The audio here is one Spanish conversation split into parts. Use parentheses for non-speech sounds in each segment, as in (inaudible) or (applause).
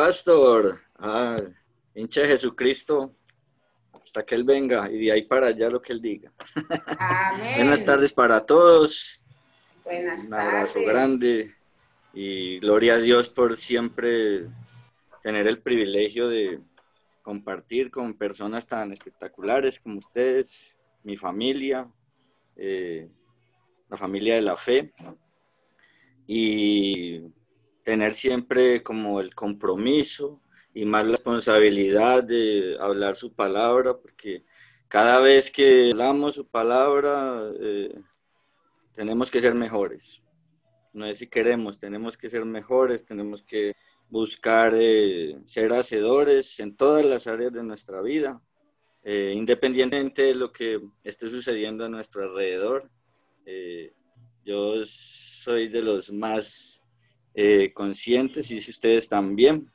Pastor, ah, hincha de Jesucristo, hasta que Él venga y de ahí para allá lo que Él diga. Amén. Buenas tardes para todos. Buenas Un abrazo tardes. grande y gloria a Dios por siempre tener el privilegio de compartir con personas tan espectaculares como ustedes, mi familia, eh, la familia de la fe y tener siempre como el compromiso y más la responsabilidad de hablar su palabra, porque cada vez que hablamos su palabra eh, tenemos que ser mejores. No es si queremos, tenemos que ser mejores, tenemos que buscar eh, ser hacedores en todas las áreas de nuestra vida, eh, independientemente de lo que esté sucediendo a nuestro alrededor. Eh, yo soy de los más eh, conscientes, y si ustedes también,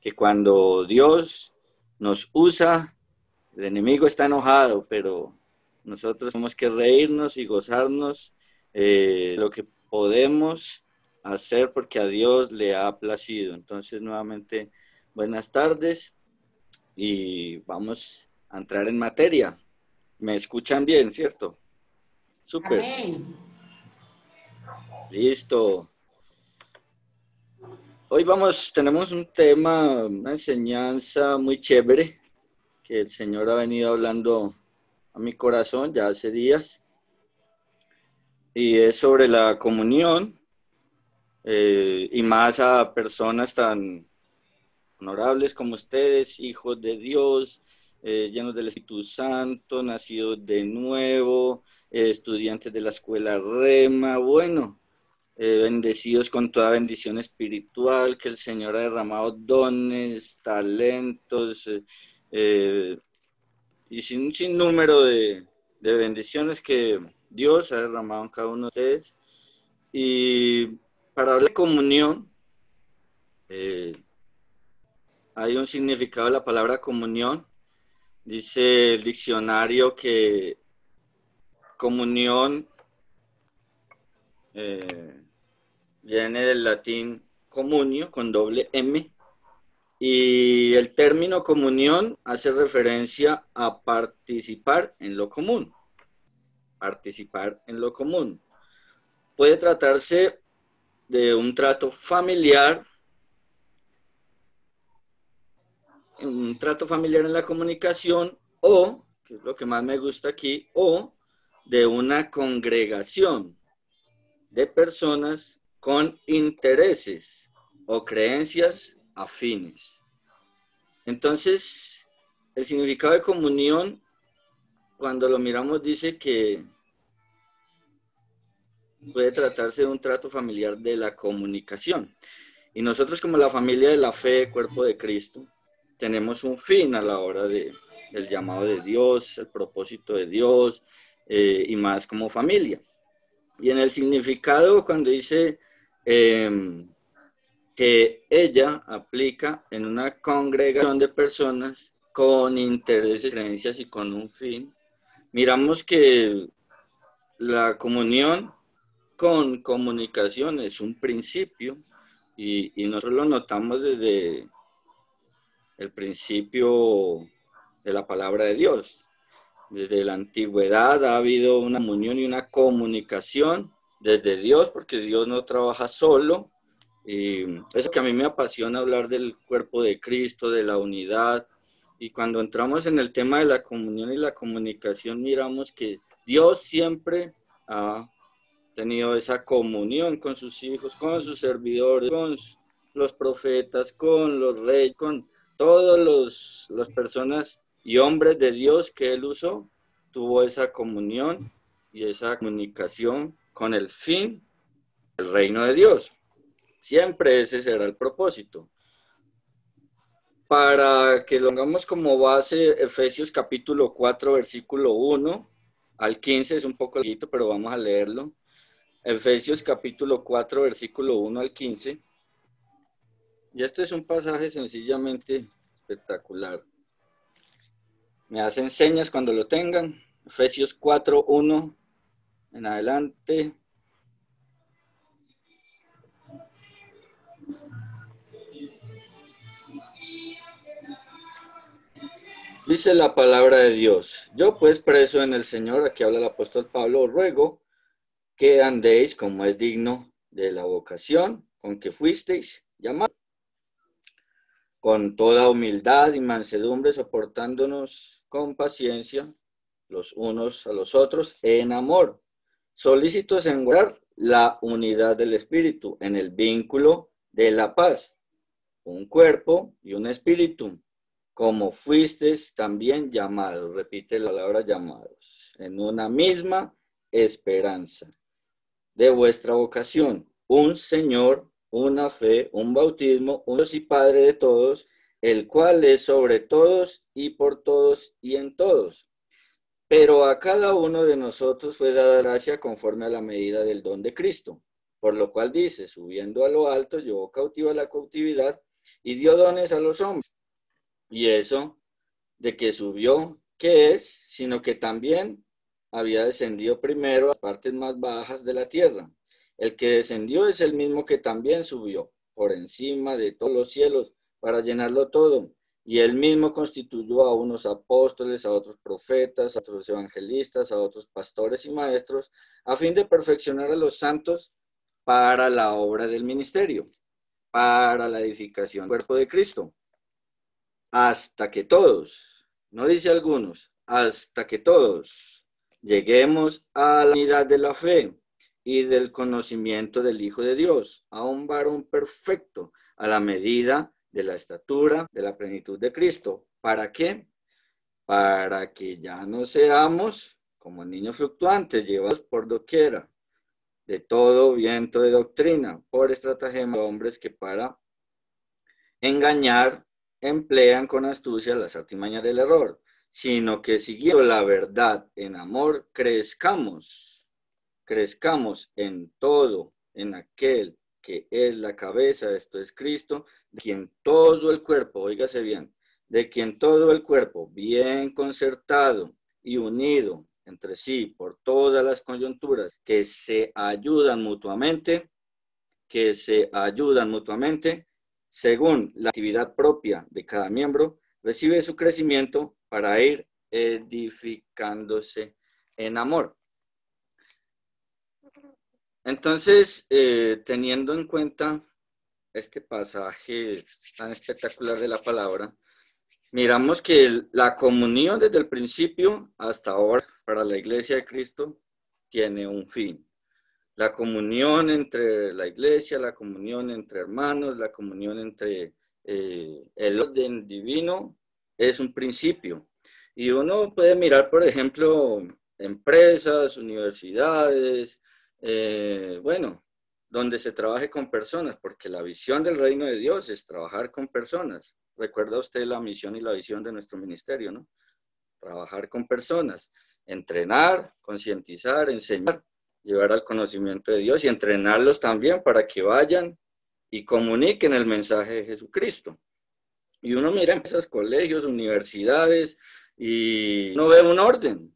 que cuando Dios nos usa, el enemigo está enojado, pero nosotros tenemos que reírnos y gozarnos eh, lo que podemos hacer porque a Dios le ha placido. Entonces, nuevamente, buenas tardes y vamos a entrar en materia. ¿Me escuchan bien, cierto? Súper. Listo. Hoy vamos, tenemos un tema, una enseñanza muy chévere que el Señor ha venido hablando a mi corazón ya hace días. Y es sobre la comunión eh, y más a personas tan honorables como ustedes, hijos de Dios, eh, llenos del Espíritu Santo, nacidos de nuevo, eh, estudiantes de la escuela Rema, bueno, eh, bendecidos con toda bendición espiritual, que el Señor ha derramado dones, talentos eh, eh, y sin, sin número de, de bendiciones que Dios ha derramado en cada uno de ustedes. Y para hablar de comunión, hay un significado de la palabra comunión. Dice el diccionario que comunión viene del latín comunio con doble M y el término comunión hace referencia a participar en lo común. Participar en lo común. Puede tratarse de un trato familiar, un trato familiar en la comunicación o, que es lo que más me gusta aquí, o de una congregación de personas con intereses o creencias afines. Entonces, el significado de comunión, cuando lo miramos, dice que puede tratarse de un trato familiar de la comunicación. Y nosotros como la familia de la fe, cuerpo de Cristo, tenemos un fin a la hora de, del llamado de Dios, el propósito de Dios eh, y más como familia. Y en el significado, cuando dice eh, que ella aplica en una congregación de personas con intereses, creencias y con un fin, miramos que la comunión con comunicación es un principio y, y nosotros lo notamos desde el principio de la palabra de Dios. Desde la antigüedad ha habido una comunión y una comunicación desde Dios, porque Dios no trabaja solo. Y eso que a mí me apasiona hablar del cuerpo de Cristo, de la unidad. Y cuando entramos en el tema de la comunión y la comunicación, miramos que Dios siempre ha tenido esa comunión con sus hijos, con sus servidores, con los profetas, con los reyes, con todas las personas y hombres de Dios que él usó, tuvo esa comunión y esa comunicación con el fin del reino de Dios. Siempre ese será el propósito. Para que lo hagamos como base, Efesios capítulo 4, versículo 1 al 15, es un poco larguito, pero vamos a leerlo. Efesios capítulo 4, versículo 1 al 15. Y este es un pasaje sencillamente espectacular. Me hacen señas cuando lo tengan. Efesios 4, 1 en adelante. Dice la palabra de Dios, yo pues preso en el Señor, aquí habla el apóstol Pablo, ruego que andéis como es digno de la vocación con que fuisteis llamados, con toda humildad y mansedumbre, soportándonos con paciencia los unos a los otros en amor, solícitos en guardar la unidad del Espíritu en el vínculo de la paz, un cuerpo y un espíritu como fuisteis también llamados, repite la palabra llamados, en una misma esperanza de vuestra vocación, un Señor, una fe, un bautismo, un Dios y Padre de todos, el cual es sobre todos y por todos y en todos. Pero a cada uno de nosotros fue dada gracia conforme a la medida del don de Cristo, por lo cual dice, subiendo a lo alto, llevó cautiva la cautividad y dio dones a los hombres. Y eso de que subió, ¿qué es? Sino que también había descendido primero a las partes más bajas de la tierra. El que descendió es el mismo que también subió por encima de todos los cielos para llenarlo todo. Y él mismo constituyó a unos apóstoles, a otros profetas, a otros evangelistas, a otros pastores y maestros, a fin de perfeccionar a los santos para la obra del ministerio, para la edificación del cuerpo de Cristo. Hasta que todos, no dice algunos, hasta que todos lleguemos a la unidad de la fe y del conocimiento del Hijo de Dios, a un varón perfecto, a la medida de la estatura de la plenitud de Cristo. ¿Para qué? Para que ya no seamos como niños fluctuantes, llevados por doquiera, de todo viento de doctrina, por estratagema de hombres que para engañar emplean con astucia las artimañas del error, sino que siguiendo la verdad en amor, crezcamos, crezcamos en todo, en aquel que es la cabeza, esto es Cristo, de quien todo el cuerpo, oígase bien, de quien todo el cuerpo, bien concertado y unido entre sí por todas las coyunturas, que se ayudan mutuamente, que se ayudan mutuamente, según la actividad propia de cada miembro, recibe su crecimiento para ir edificándose en amor. Entonces, eh, teniendo en cuenta este pasaje tan espectacular de la palabra, miramos que la comunión desde el principio hasta ahora para la iglesia de Cristo tiene un fin la comunión entre la iglesia, la comunión entre hermanos, la comunión entre eh, el orden divino, es un principio. Y uno puede mirar, por ejemplo, empresas, universidades, eh, bueno, donde se trabaje con personas, porque la visión del reino de Dios es trabajar con personas. Recuerda usted la misión y la visión de nuestro ministerio, ¿no? Trabajar con personas, entrenar, concientizar, enseñar llevar al conocimiento de Dios y entrenarlos también para que vayan y comuniquen el mensaje de Jesucristo. Y uno mira en esos colegios, universidades, y uno ve un orden.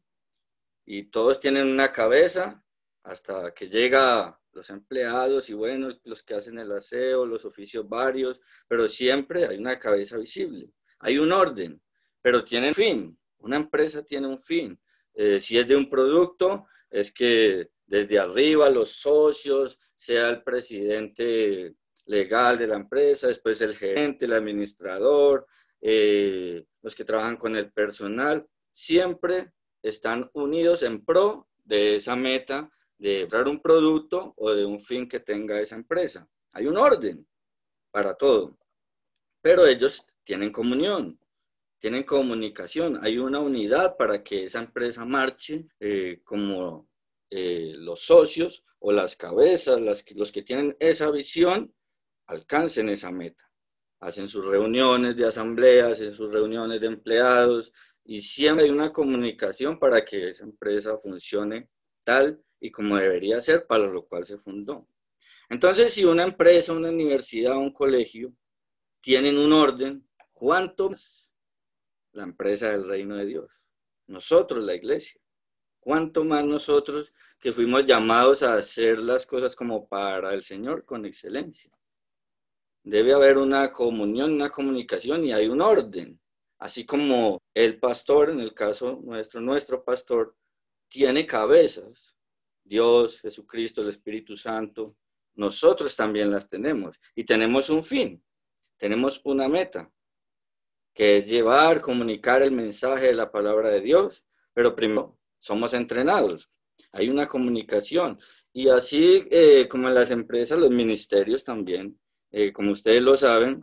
Y todos tienen una cabeza hasta que llega los empleados y bueno, los que hacen el aseo, los oficios varios, pero siempre hay una cabeza visible. Hay un orden, pero tiene un fin. Una empresa tiene un fin. Eh, si es de un producto, es que desde arriba los socios, sea el presidente legal de la empresa, después el gerente, el administrador, eh, los que trabajan con el personal, siempre están unidos en pro de esa meta de comprar un producto o de un fin que tenga esa empresa. Hay un orden para todo, pero ellos tienen comunión, tienen comunicación, hay una unidad para que esa empresa marche eh, como eh, los socios o las cabezas, los que tienen esa visión, alcancen esa meta. Hacen sus reuniones de asambleas, hacen sus reuniones de empleados y siempre hay una comunicación para que esa empresa funcione tal y como debería ser, para lo cual se fundó. Entonces, si una empresa, una universidad, un colegio tienen un orden, ¿cuánto más la empresa del reino de Dios? Nosotros, la iglesia cuánto más nosotros que fuimos llamados a hacer las cosas como para el Señor con excelencia. Debe haber una comunión, una comunicación y hay un orden. Así como el pastor, en el caso nuestro, nuestro pastor, tiene cabezas, Dios, Jesucristo, el Espíritu Santo, nosotros también las tenemos y tenemos un fin, tenemos una meta, que es llevar, comunicar el mensaje de la palabra de Dios, pero primero somos entrenados, hay una comunicación y así eh, como en las empresas, los ministerios también, eh, como ustedes lo saben,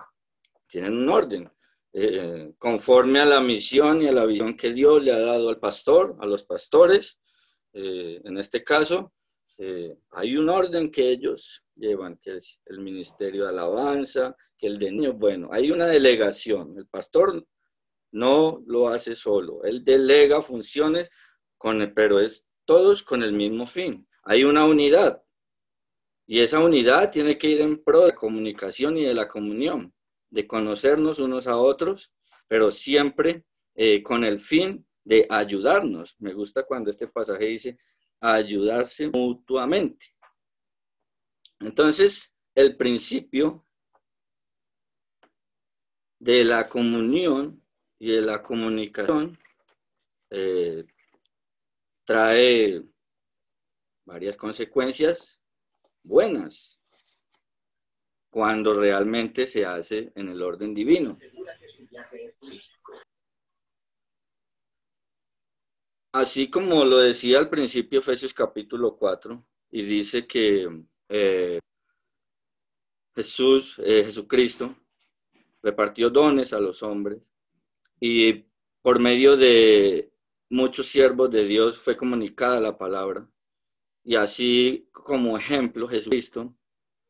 tienen un orden. Eh, conforme a la misión y a la visión que Dios le ha dado al pastor, a los pastores, en este caso, hay un orden que ellos llevan, que es el ministerio de alabanza, que el de niños, bueno, hay una delegación. El pastor no lo hace solo, él delega funciones, con, pero es todos con el mismo fin. Hay una unidad y esa unidad tiene que ir en pro de comunicación y de la comunión, de conocernos unos a otros, pero siempre eh, con el fin de ayudarnos. Me gusta cuando este pasaje dice ayudarse mutuamente. Entonces, el principio de la comunión y de la comunicación eh, trae varias consecuencias buenas cuando realmente se hace en el orden divino. Así como lo decía al principio Efesios capítulo 4, y dice que eh, Jesús, eh, Jesucristo, repartió dones a los hombres y por medio de muchos siervos de Dios fue comunicada la palabra. Y así como ejemplo, Jesucristo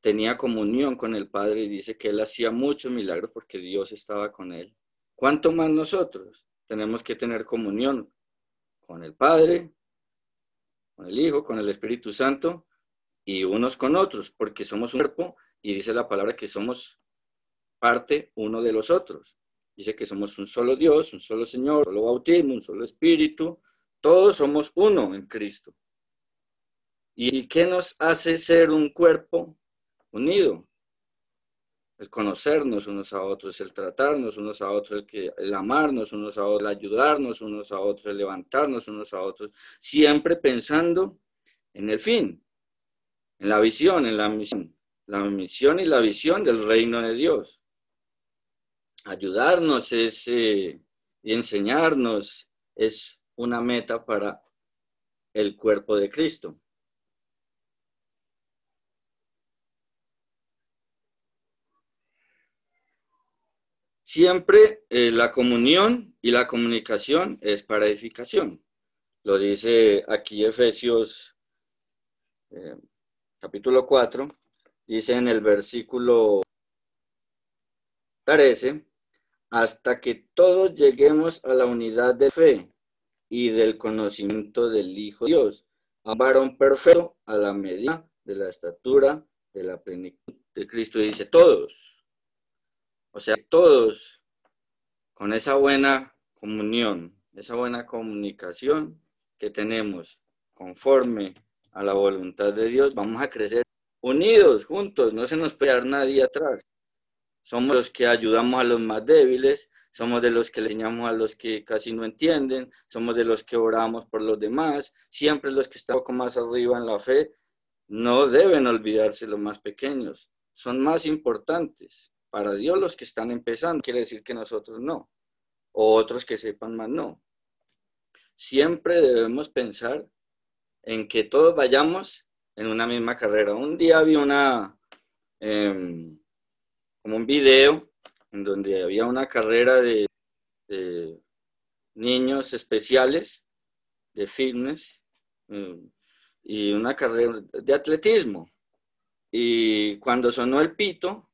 tenía comunión con el Padre y dice que él hacía muchos milagros porque Dios estaba con él. ¿Cuánto más nosotros tenemos que tener comunión con el Padre, con el Hijo, con el Espíritu Santo y unos con otros? Porque somos un cuerpo y dice la palabra que somos parte uno de los otros. Dice que somos un solo Dios, un solo Señor, un solo bautismo, un solo Espíritu. Todos somos uno en Cristo. ¿Y qué nos hace ser un cuerpo unido? El conocernos unos a otros, el tratarnos unos a otros, el, que, el amarnos unos a otros, el ayudarnos unos a otros, el levantarnos unos a otros, siempre pensando en el fin, en la visión, en la misión, la misión y la visión del reino de Dios ayudarnos es, eh, y enseñarnos es una meta para el cuerpo de Cristo. Siempre eh, la comunión y la comunicación es para edificación. Lo dice aquí Efesios eh, capítulo 4, dice en el versículo 13, hasta que todos lleguemos a la unidad de fe y del conocimiento del Hijo de Dios, a varón perfecto a la medida de la estatura de la plenitud de Cristo. Dice todos, o sea, todos con esa buena comunión, esa buena comunicación que tenemos conforme a la voluntad de Dios, vamos a crecer unidos, juntos, no se nos puede dar nadie atrás somos los que ayudamos a los más débiles, somos de los que le enseñamos a los que casi no entienden, somos de los que oramos por los demás, siempre los que están un poco más arriba en la fe, no deben olvidarse los más pequeños, son más importantes. Para Dios los que están empezando, quiere decir que nosotros no, o otros que sepan más no. Siempre debemos pensar en que todos vayamos en una misma carrera. Un día había una... Em, como un video en donde había una carrera de, niños especiales de fitness eh, y una carrera de atletismo. Y cuando sonó el pito,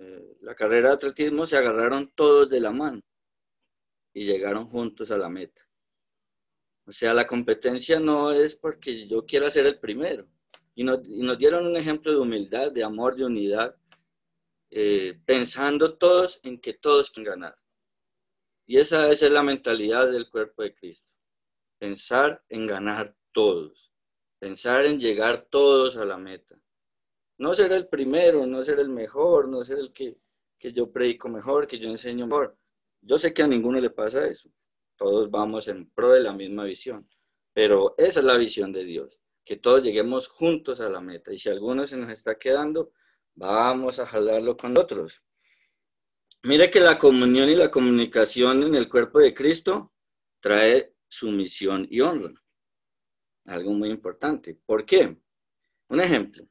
eh, la carrera de atletismo se agarraron todos de la mano y llegaron juntos a la meta. O sea, la competencia no es porque yo quiera ser el primero. Y nos, dieron un ejemplo de humildad, de amor, de unidad, eh, pensando todos en que todos quieren ganar. Y esa, es la mentalidad del cuerpo de Cristo. Pensar en ganar todos. Pensar en llegar todos a la meta. No ser el primero, no ser el mejor, no ser el que, que yo predico mejor, que yo enseño mejor. Yo sé que a ninguno le pasa eso. Todos vamos en pro de la misma visión. Pero esa es la visión de Dios, que todos lleguemos juntos a la meta. Y si alguno se nos está quedando, vamos a jalarlo con otros. Mire que la comunión y la comunicación en el cuerpo de Cristo trae sumisión y honra. Algo muy importante. ¿Por qué? Un ejemplo.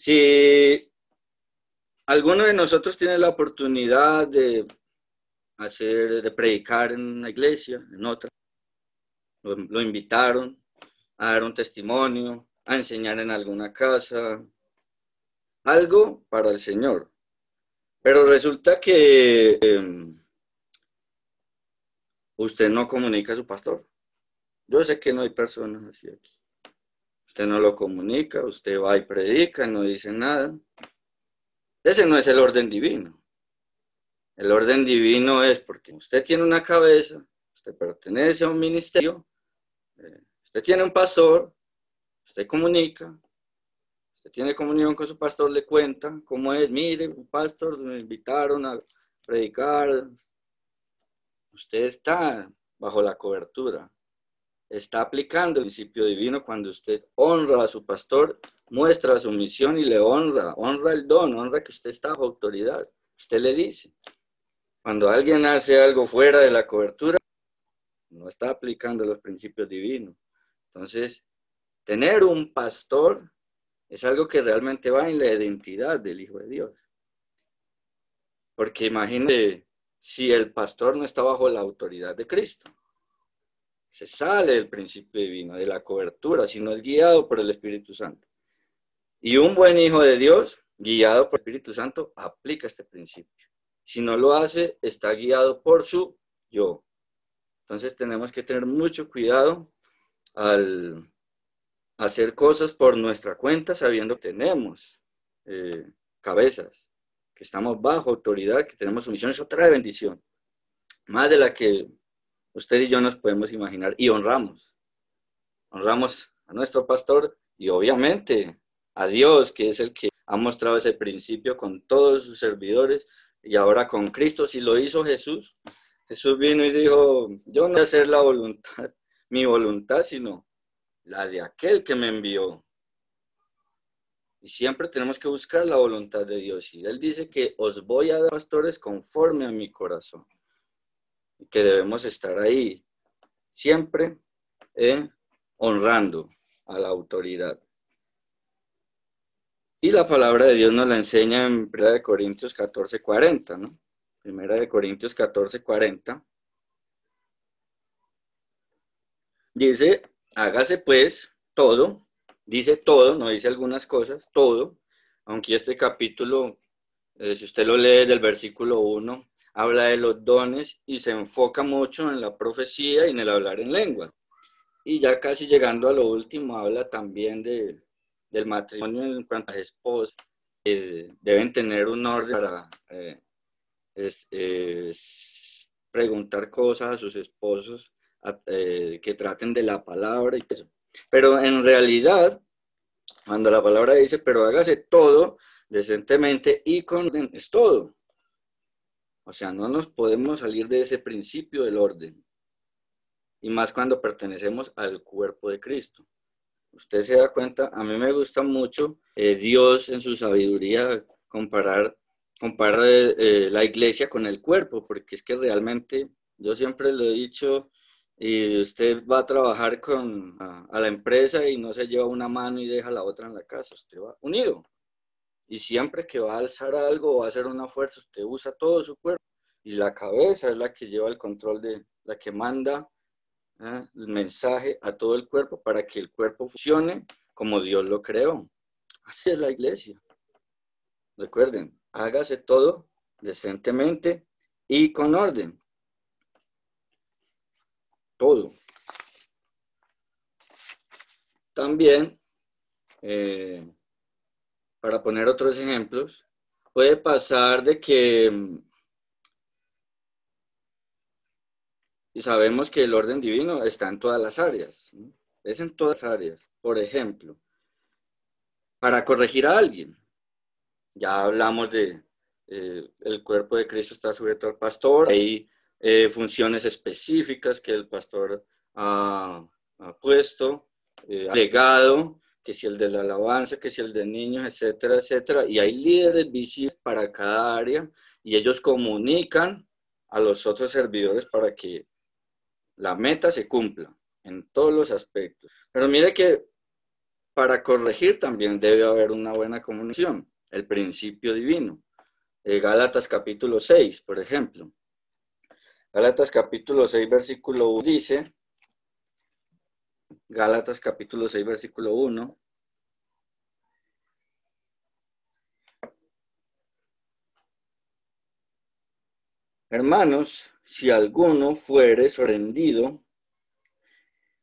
Si alguno de nosotros tiene la oportunidad de hacer, de predicar en una iglesia, en otra, lo, invitaron a dar un testimonio, a enseñar en alguna casa, algo para el Señor. Pero resulta que em, usted no comunica a su pastor. Yo sé que no hay personas así aquí. Usted no lo comunica, usted va y predica, no dice nada. Ese no es el orden divino. El orden divino es porque usted tiene una cabeza, usted pertenece a un ministerio, eh, usted tiene un pastor, usted comunica, usted tiene comunión con su pastor, le cuenta cómo es, mire, un pastor, me invitaron a predicar. Usted está bajo la cobertura, está aplicando el principio divino cuando usted honra a su pastor, muestra su misión y le honra, honra el don, honra que usted está bajo autoridad. Usted le dice, cuando alguien hace algo fuera de la cobertura, no está aplicando los principios divinos. Entonces, tener un pastor es algo que realmente va en la identidad del Hijo de Dios. Porque imagínate si el pastor no está bajo la autoridad de Cristo. Se sale del principio divino, de la cobertura, si no es guiado por el Espíritu Santo. Y un buen hijo de Dios, guiado por el Espíritu Santo, aplica este principio. Si no lo hace, está guiado por su yo. Entonces tenemos que tener mucho cuidado al hacer cosas por nuestra cuenta sabiendo que tenemos eh, cabezas, que estamos bajo autoridad, que tenemos sumisión, es otra bendición, más de la que usted y yo nos podemos imaginar y honramos. Honramos a nuestro pastor y obviamente a Dios, que es el que ha mostrado ese principio con todos sus servidores y ahora con Cristo, si lo hizo Jesús, Jesús vino y dijo, yo no voy a hacer la voluntad, (laughs) mi voluntad, sino la de aquel que me envió. Y siempre tenemos que buscar la voluntad de Dios. Y Él dice que os voy a dar pastores conforme a mi corazón. Que debemos estar ahí, siempre eh, honrando a la autoridad. Y la palabra de Dios nos la enseña en 1 Corintios 14, 40, ¿no? Primera de Corintios 14, 40. Dice, hágase pues todo, dice todo, no dice algunas cosas, todo, aunque este capítulo, eh, si usted lo lee del versículo 1, habla de los dones y se enfoca mucho en la profecía y en el hablar en lengua. Y ya casi llegando a lo último, habla también de, del matrimonio en cuanto a esposas, deben tener un orden para eh, preguntar cosas a sus esposos eh, que traten de la palabra. Pero en realidad, cuando la palabra dice, pero hágase todo decentemente y con es todo. O sea, no nos podemos salir de ese principio del orden. Y más cuando pertenecemos al cuerpo de Cristo. Usted se da cuenta, a mí me gusta mucho eh, Dios en su sabiduría comparar compara eh, la iglesia con el cuerpo, porque es que realmente, yo siempre lo he dicho, y usted va a trabajar con, a, la empresa y no se lleva una mano y deja la otra en la casa, usted va unido. Y siempre que va a alzar algo o va a hacer una fuerza, usted usa todo su cuerpo. Y la cabeza es la que lleva el control de, la que manda ¿eh? el mensaje a todo el cuerpo para que el cuerpo funcione como Dios lo creó. Así es la iglesia. Recuerden, hágase todo decentemente y con orden. Todo. También, eh, para poner otros ejemplos, puede pasar de que, y sabemos que el orden divino está en todas las áreas, es en todas las áreas. Por ejemplo, para corregir a alguien, ya hablamos de eh, el cuerpo de Cristo está sujeto al pastor, ahí eh, funciones específicas que el pastor ha, puesto, eh, legado, que si el de la alabanza, que si el de niños, etcétera, etcétera. Y hay líderes visibles para cada área y ellos comunican a los otros servidores para que la meta se cumpla en todos los aspectos. Pero mire que para corregir también debe haber una buena comunicación, el principio divino. Eh, Gálatas capítulo 6, por ejemplo. Gálatas capítulo 6, versículo 1 dice, Gálatas capítulo 6, versículo 1. Hermanos, si alguno fuere sorprendido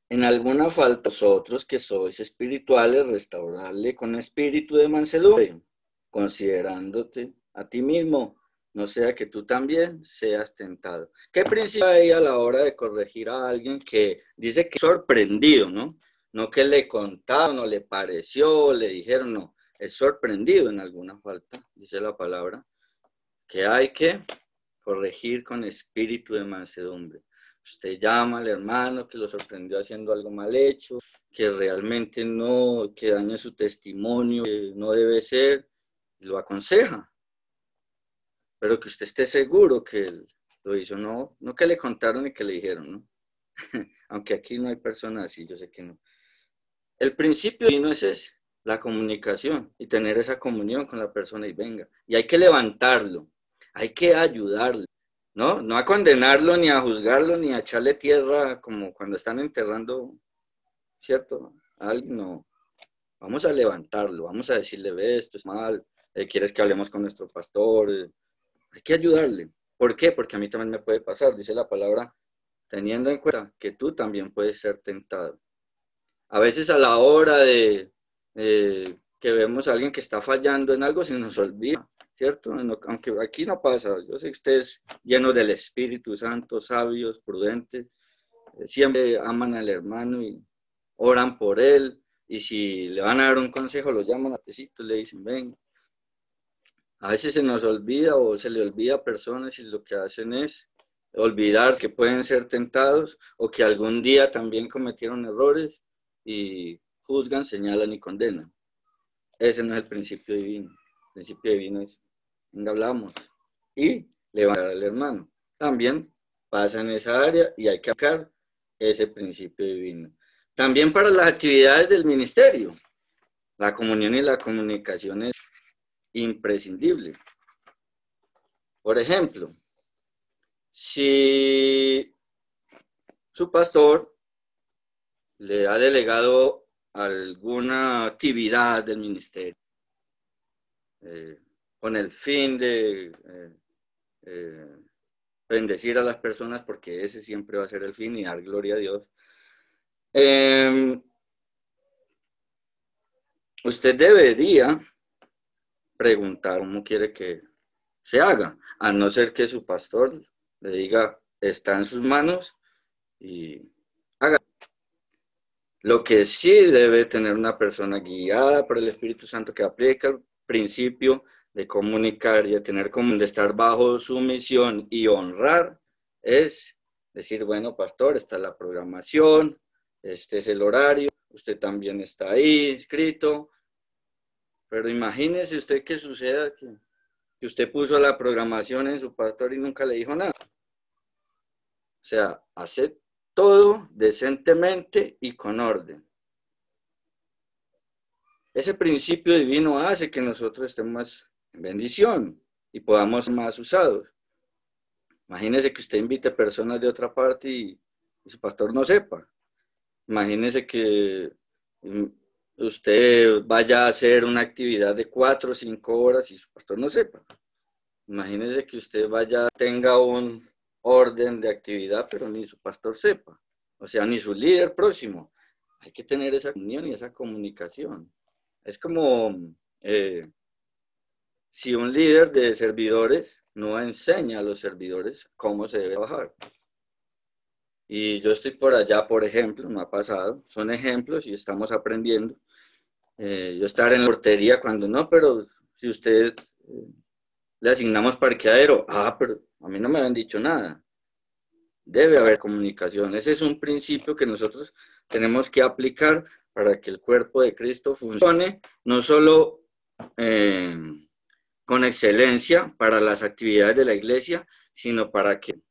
en alguna falta, vosotros que sois espirituales, restaurarle con espíritu de mansedumbre, considerándote a ti mismo, no sea que tú también seas tentado. ¿Qué principio hay a la hora de corregir a alguien que dice que es sorprendido, no? No que le contaron, no le pareció, le dijeron, no, es sorprendido en alguna falta, dice la palabra, que hay que corregir con espíritu de mansedumbre. Usted llama al hermano que lo sorprendió haciendo algo mal hecho, que realmente no, que daña su testimonio, que no debe ser, lo aconseja. Pero que usted esté seguro que lo hizo, no, no que le contaron y que le dijeron, ¿no? (laughs) Aunque aquí no hay personas así, yo sé que no. El principio no es ese, la comunicación y tener esa comunión con la persona y venga. Y hay que levantarlo, hay que ayudarle. ¿no? No a condenarlo, ni a juzgarlo, ni a echarle tierra como cuando están enterrando, ¿cierto? A alguien, no. Vamos a levantarlo, vamos a decirle, ve, esto es mal, eh, quieres que hablemos con nuestro pastor, hay que ayudarle. ¿Por qué? Porque a mí también me puede pasar, dice la palabra, teniendo en cuenta que tú también puedes ser tentado. A veces a la hora de que vemos a alguien que está fallando en algo, se nos olvida ¿cierto? Aunque aquí no pasa, yo sé que ustedes llenos del Espíritu Santo, sabios, prudentes, eh, siempre aman al hermano y oran por él, y si le van a dar un consejo, lo llaman a tecito y le dicen, ven. A veces se nos olvida o se le olvida a personas y lo que hacen es olvidar que pueden ser tentados o que algún día también cometieron errores y juzgan, señalan y condenan. Ese no es el principio divino. El principio divino es hablamos, y levantar al hermano. También pasa en esa área y hay que sacar ese principio divino. También para las actividades del ministerio, la comunión y la comunicación es imprescindible. Por ejemplo, si su pastor le ha delegado alguna actividad del ministerio, eh, con el fin de eh, eh, bendecir a las personas, porque ese siempre va a ser el fin y dar gloria a Dios. Em, usted debería preguntar cómo quiere que se haga, a no ser que su pastor le diga, está en sus manos y haga. Lo que sí debe tener una persona guiada por el Espíritu Santo que aplica el principio de comunicar y de tener como de estar bajo su misión y honrar es decir, bueno, pastor, está es la programación, este es el horario, usted también está ahí inscrito, pero imagínese usted que suceda que, que usted puso la programación en su pastor y nunca le dijo nada. O sea, hace todo decentemente y con orden. Ese principio divino hace que nosotros estemos bendición y podamos ser más usados. Imagínese que usted invite personas de otra parte y, su pastor no sepa. Imagínese que usted vaya a hacer una actividad de cuatro o cinco horas y su pastor no sepa. Imagínese que usted vaya, tenga un orden de actividad, pero ni su pastor sepa. O sea, ni su líder próximo. Hay que tener esa unión y esa comunicación. Es como eh, si un líder de servidores no enseña a los servidores cómo se debe trabajar. Y yo estoy por allá, por ejemplo, me ha pasado, son ejemplos y estamos aprendiendo. Eh, yo estar en la portería cuando no, pero si usted eh, le asignamos parqueadero, ah, pero a mí no me habían dicho nada. debe haber comunicación. Ese es un principio que nosotros tenemos que aplicar para que el cuerpo de Cristo funcione, no solo eh, con excelencia para las actividades de la iglesia, sino para que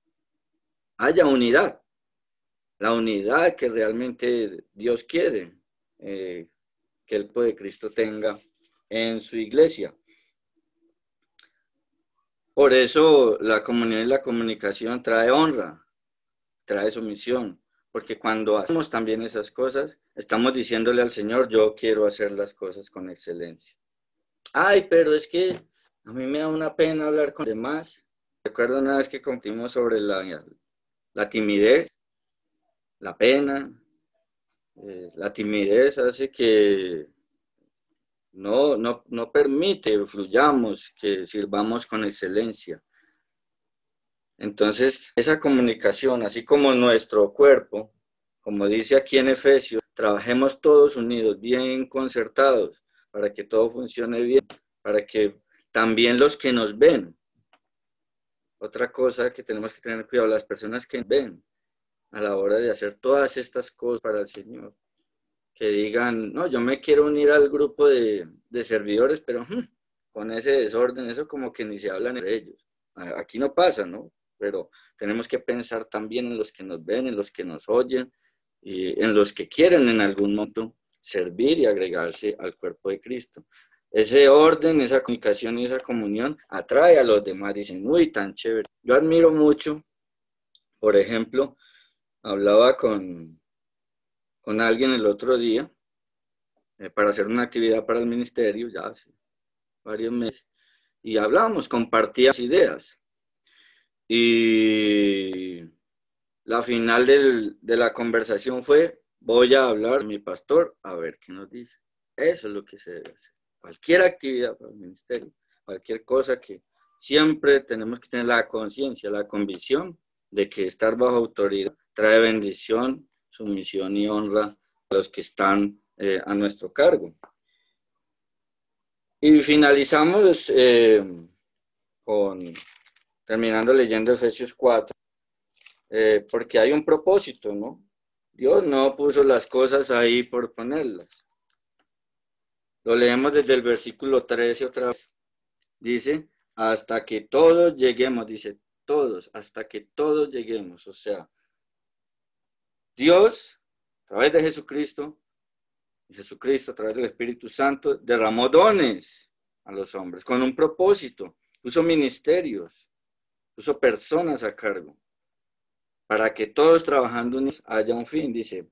haya unidad, la unidad que realmente Dios quiere eh, que el cuerpo de Cristo tenga en su iglesia. Por eso la comunión y la comunicación trae honra, trae sumisión, porque cuando hacemos también esas cosas, estamos diciéndole al Señor, yo quiero hacer las cosas con excelencia. Ay, pero es que a mí me da una pena hablar con demás. Recuerdo una vez que contimos sobre la, la timidez, la pena. Eh, la timidez hace que no, no, no permite fluyamos, que sirvamos con excelencia. Entonces, esa comunicación, así como nuestro cuerpo, como dice aquí en Efesios, trabajemos todos unidos, bien concertados, para que todo funcione bien, para que también los que nos ven, otra cosa que tenemos que tener cuidado, las personas que ven a la hora de hacer todas estas cosas para el Señor, que digan, no, yo me quiero unir al grupo de, servidores, pero hmm, con ese desorden, eso como que ni se hablan entre ellos. Aquí no pasa, ¿no? Pero tenemos que pensar también en los que nos ven, en los que nos oyen y en los que quieren en algún momento servir y agregarse al cuerpo de Cristo. Ese orden, esa comunicación y esa comunión atrae a los demás. Dicen, uy, tan chévere. Yo admiro mucho, por ejemplo, hablaba con, con alguien el otro día eh, para hacer una actividad para el ministerio, ya hace varios meses, y hablábamos, compartíamos ideas. Y la final de la conversación fue, voy a hablar a mi pastor a ver qué nos dice. Eso es lo que se debe hacer. Cualquier actividad para el ministerio, cualquier cosa que siempre tenemos que tener la conciencia, la convicción de que estar bajo autoridad trae bendición, sumisión y honra a los que están eh, a nuestro cargo. Y finalizamos eh, con, terminando leyendo Efesios 4, eh, porque hay un propósito, ¿no? Dios no puso las cosas ahí por ponerlas. Lo leemos desde el versículo 13 otra vez. Dice, hasta que todos lleguemos, dice, todos, hasta que todos lleguemos. O sea, Dios, a través de Jesucristo, Jesucristo a través del Espíritu Santo, derramó dones a los hombres con un propósito, puso ministerios, puso personas a cargo, para que todos trabajando haya un fin, dice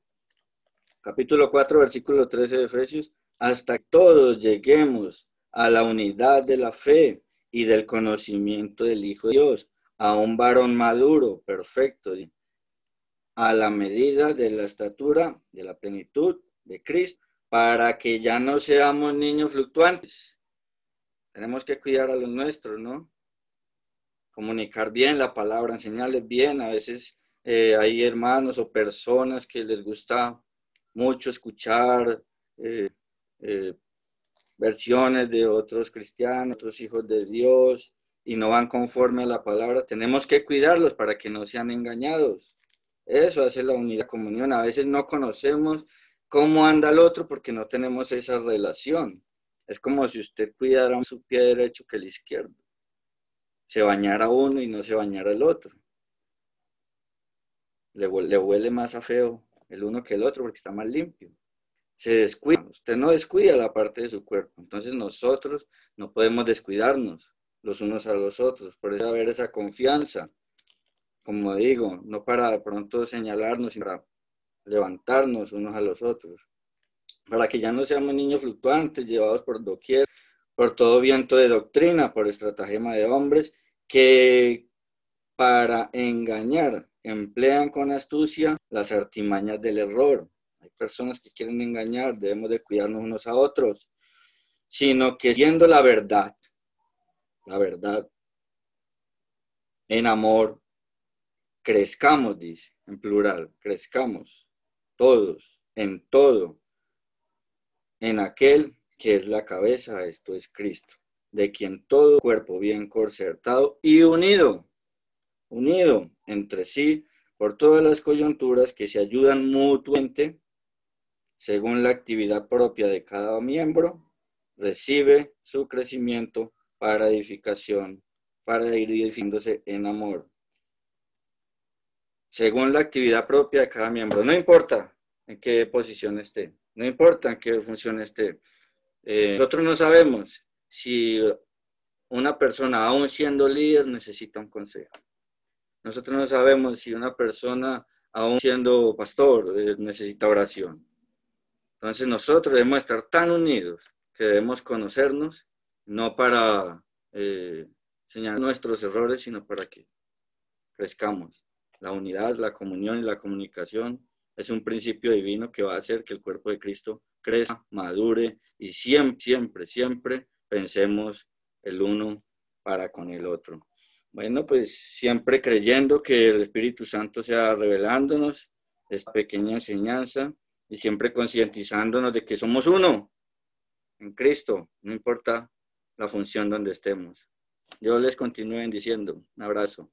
capítulo 4, versículo 13 de Efesios, hasta todos lleguemos a la unidad de la fe y del conocimiento del Hijo de Dios, a un varón maduro, perfecto, a la medida de la estatura, de la plenitud de Cristo, para que ya no seamos niños fluctuantes. Tenemos que cuidar a los nuestros, ¿no? Comunicar bien la palabra, enseñarles bien. A veces eh, hay hermanos o personas que les gusta mucho escuchar eh, eh, versiones de otros cristianos, otros hijos de Dios, y no van conforme a la palabra. Tenemos que cuidarlos para que no sean engañados. Eso hace la unidad comunión. A veces no conocemos cómo anda el otro porque no tenemos esa relación. Es como si usted cuidara su pie derecho que el izquierdo. Se bañara uno y no se bañara el otro. Le, le huele más a feo el uno que el otro porque está más limpio. Se descuida. Usted no descuida la parte de su cuerpo. Entonces nosotros no podemos descuidarnos los unos a los otros. Por eso haber esa confianza como digo, no para de pronto señalarnos, sino para levantarnos unos a los otros, para que ya no seamos niños fluctuantes, llevados por doquier, por todo viento de doctrina, por estratagema de hombres, que para engañar emplean con astucia las artimañas del error. Hay personas que quieren engañar, debemos de cuidarnos unos a otros, sino que siendo la verdad, la verdad, en amor, crezcamos, dice, en plural, crezcamos, todos, en todo, en aquel que es la cabeza, esto es Cristo, de quien todo cuerpo bien concertado y unido, unido entre sí por todas las coyunturas que se ayudan mutuamente según la actividad propia de cada miembro, recibe su crecimiento para edificación, para ir edificándose en amor. Según la actividad propia de cada miembro, no importa en qué posición esté, no importa en qué función esté. Eh, nosotros no sabemos si una persona, aún siendo líder, necesita un consejo. Nosotros no sabemos si una persona, aún siendo pastor, eh, necesita oración. Entonces nosotros debemos estar tan unidos que debemos conocernos, no para eh, señalar nuestros errores, sino para que crezcamos. La unidad, la comunión y la comunicación es un principio divino que va a hacer que el cuerpo de Cristo crezca, madure y siempre, siempre, siempre pensemos el uno para con el otro. Bueno, pues siempre creyendo que el Espíritu Santo sea revelándonos esta pequeña enseñanza y siempre concientizándonos de que somos uno en Cristo, no importa la función donde estemos. Yo les continúo diciendo. Un abrazo.